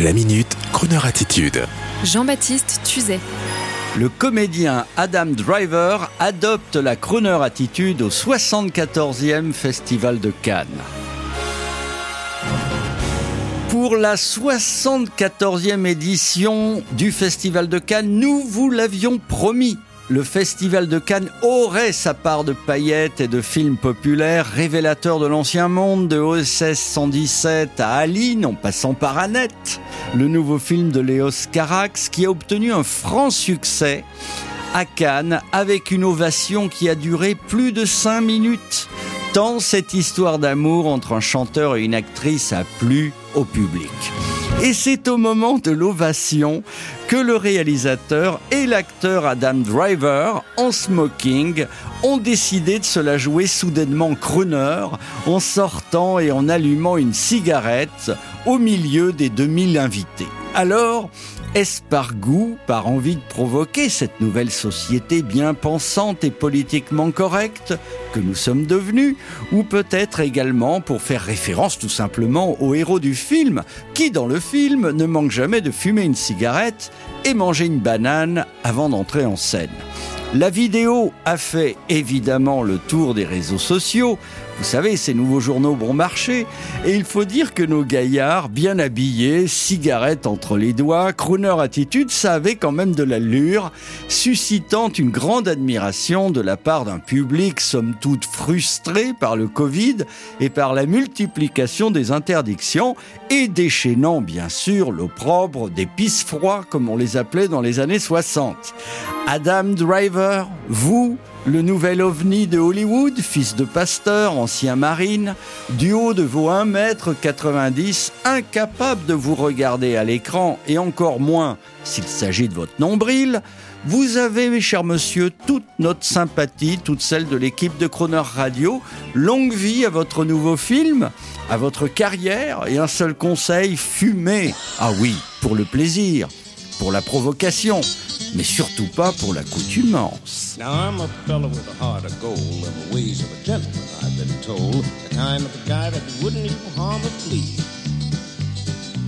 La minute, Kroneur attitude. Jean-Baptiste Tuzet. Le comédien Adam Driver adopte la crooner attitude au 74e Festival de Cannes. Pour la 74e édition du Festival de Cannes, nous vous l'avions promis le Festival de Cannes aurait sa part de paillettes et de films populaires révélateurs de l'ancien monde, de OSS 117 à Aline en passant par Annette, le nouveau film de Léos Carax qui a obtenu un franc succès à Cannes avec une ovation qui a duré plus de 5 minutes. Tant cette histoire d'amour entre un chanteur et une actrice a plu au public. Et c'est au moment de l'ovation que le réalisateur et l'acteur Adam Driver, en smoking, ont décidé de se la jouer soudainement crooner en sortant et en allumant une cigarette au milieu des 2000 invités. Alors, est-ce par goût, par envie de provoquer cette nouvelle société bien pensante et politiquement correcte que nous sommes devenus, ou peut-être également pour faire référence tout simplement au héros du film, qui dans le film ne manque jamais de fumer une cigarette et manger une banane avant d'entrer en scène. La vidéo a fait évidemment le tour des réseaux sociaux. Vous savez, ces nouveaux journaux bon marché. Et il faut dire que nos gaillards, bien habillés, cigarettes entre les doigts, crooner attitude, ça avait quand même de l'allure, suscitant une grande admiration de la part d'un public somme toute frustré par le Covid et par la multiplication des interdictions et déchaînant bien sûr l'opprobre des pisse froids comme on les appelait dans les années 60. Adam Driver, vous, le nouvel ovni de Hollywood, fils de pasteur, ancien marine, du haut de vos 1m90, incapable de vous regarder à l'écran et encore moins s'il s'agit de votre nombril, vous avez, mes chers monsieur, toute notre sympathie, toute celle de l'équipe de Croner Radio. Longue vie à votre nouveau film, à votre carrière et un seul conseil, fumez. Ah oui, pour le plaisir, pour la provocation mais surtout pas pour l'accoutumance. Now I'm a fellow with a heart of gold and the ways of a gentleman, I've been told. The kind of a guy that wouldn't even harm a flea.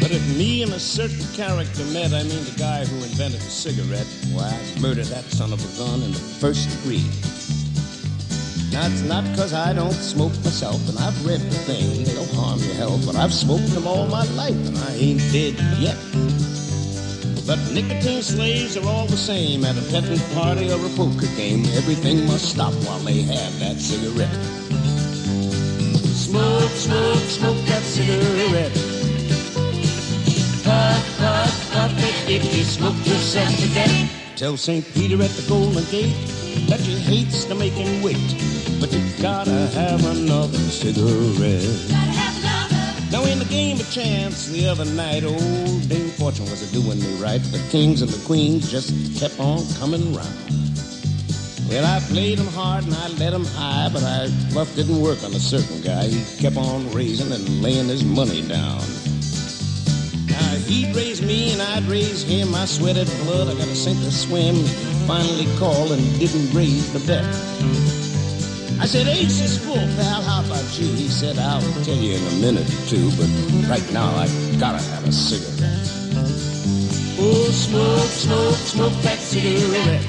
But if me and a certain character met, I mean the guy who invented the cigarette, why, I'd murder that son of a gun in the first degree. Now, it's not because I don't smoke myself, and I've read the thing, they'll harm your health, but I've smoked them all my life, and I ain't dead yet. But nicotine slaves are all the same at a petting party or a poker game. Everything must stop while they have that cigarette. Smoke, smoke, smoke that cigarette. Puff, puff, puff it if you smoke yourself to death. Tell St. Peter at the Golden Gate that he hates to make him wait, but you gotta have another cigarette. Gotta have another. Now in the game of chance the other night, old Dame Fortune was a doing me right. The kings and the queens just kept on coming round. Well, I played him hard and I let him high, but I bluff didn't work on a certain guy. He kept on raising and laying his money down. Now he'd raise me and I'd raise him. I sweated blood, I got to sink or swim. Finally called and didn't raise the bet. I said, Ace is full, pal. How about you? He said, I'll tell you in a minute or two, but right now I gotta have a cigarette. Smoke, smoke, smoke that cigarette.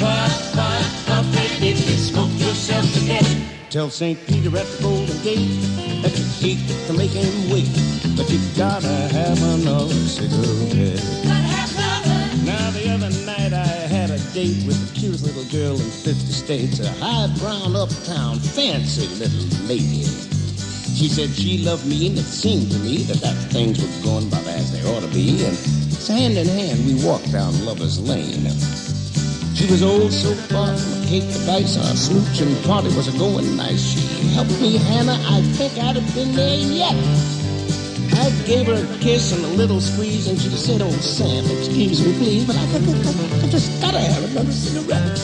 Puff, puff, puff it if you smoke yourself to death. Tell St. Peter at the Golden Gate that you hate to make him wait, but you gotta have another cigarette. Gotta have another. Now the other night I had a date with the cutest little girl in 50 states, a high brown uptown fancy little lady. She said she loved me, and it seemed to me that, that things were going about as they ought to be. And hand in hand, we walked down Lover's Lane. She was old so far from a cake to dice, our uh, smooch and party was a going nice. She helped me, Hannah, I think I'd have been there yet. I gave her a kiss and a little squeeze, and she said, Oh, Sam, excuse me, please, but I, I, I, I just gotta have another cigarette.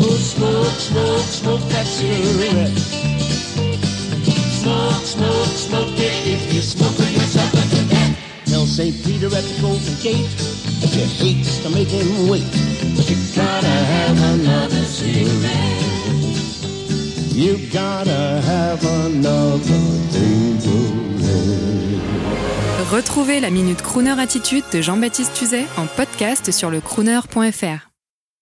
Oh, smoke, smoke, smoke that cigarette. Smoke, smoke, smoke it if you smoke it yourself to death. Tell St. Peter at the Golden Gate that you hates to make him wait, but you gotta have another cigarette. You gotta have another cigarette. Retrouvez la Minute Crooner Attitude de Jean-Baptiste Tuzet en podcast sur le crooner.fr.